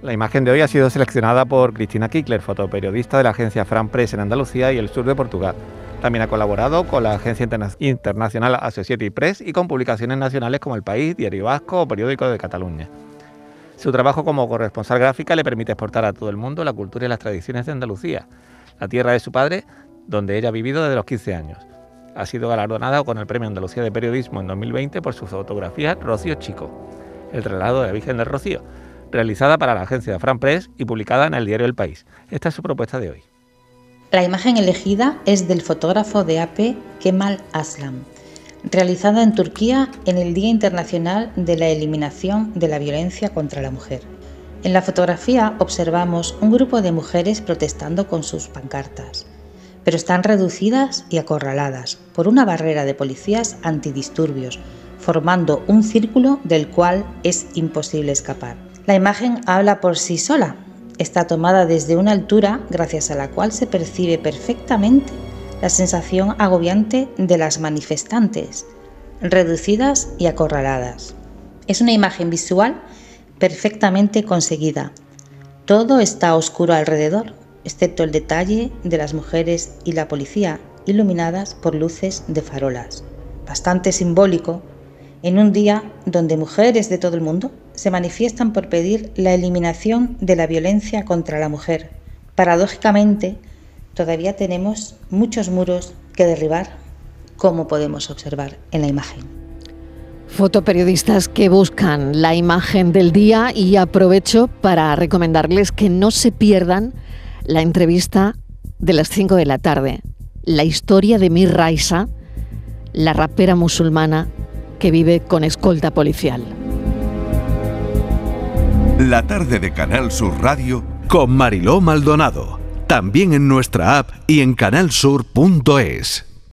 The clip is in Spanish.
La imagen de hoy ha sido seleccionada por Cristina Kickler, fotoperiodista de la agencia Fran Press en Andalucía y el sur de Portugal. También ha colaborado con la agencia internacional Associated Press y con publicaciones nacionales como El País, Diario Vasco o Periódico de Cataluña. Su trabajo como corresponsal gráfica le permite exportar a todo el mundo la cultura y las tradiciones de Andalucía, la tierra de su padre, donde ella ha vivido desde los 15 años. Ha sido galardonada con el Premio Andalucía de Periodismo en 2020 por su fotografía Rocío Chico, el traslado de la Virgen del Rocío, realizada para la agencia de Fran Press y publicada en el diario El País. Esta es su propuesta de hoy. La imagen elegida es del fotógrafo de AP Kemal Aslam, realizada en Turquía en el Día Internacional de la Eliminación de la Violencia contra la Mujer. En la fotografía observamos un grupo de mujeres protestando con sus pancartas, pero están reducidas y acorraladas por una barrera de policías antidisturbios, formando un círculo del cual es imposible escapar. La imagen habla por sí sola. Está tomada desde una altura gracias a la cual se percibe perfectamente la sensación agobiante de las manifestantes, reducidas y acorraladas. Es una imagen visual perfectamente conseguida. Todo está oscuro alrededor, excepto el detalle de las mujeres y la policía iluminadas por luces de farolas. Bastante simbólico en un día donde mujeres de todo el mundo se manifiestan por pedir la eliminación de la violencia contra la mujer. Paradójicamente, todavía tenemos muchos muros que derribar, como podemos observar en la imagen. Fotoperiodistas que buscan la imagen del día y aprovecho para recomendarles que no se pierdan la entrevista de las 5 de la tarde, la historia de Mir Raisa, la rapera musulmana que vive con escolta policial. La tarde de Canal Sur Radio con Mariló Maldonado, también en nuestra app y en canalsur.es.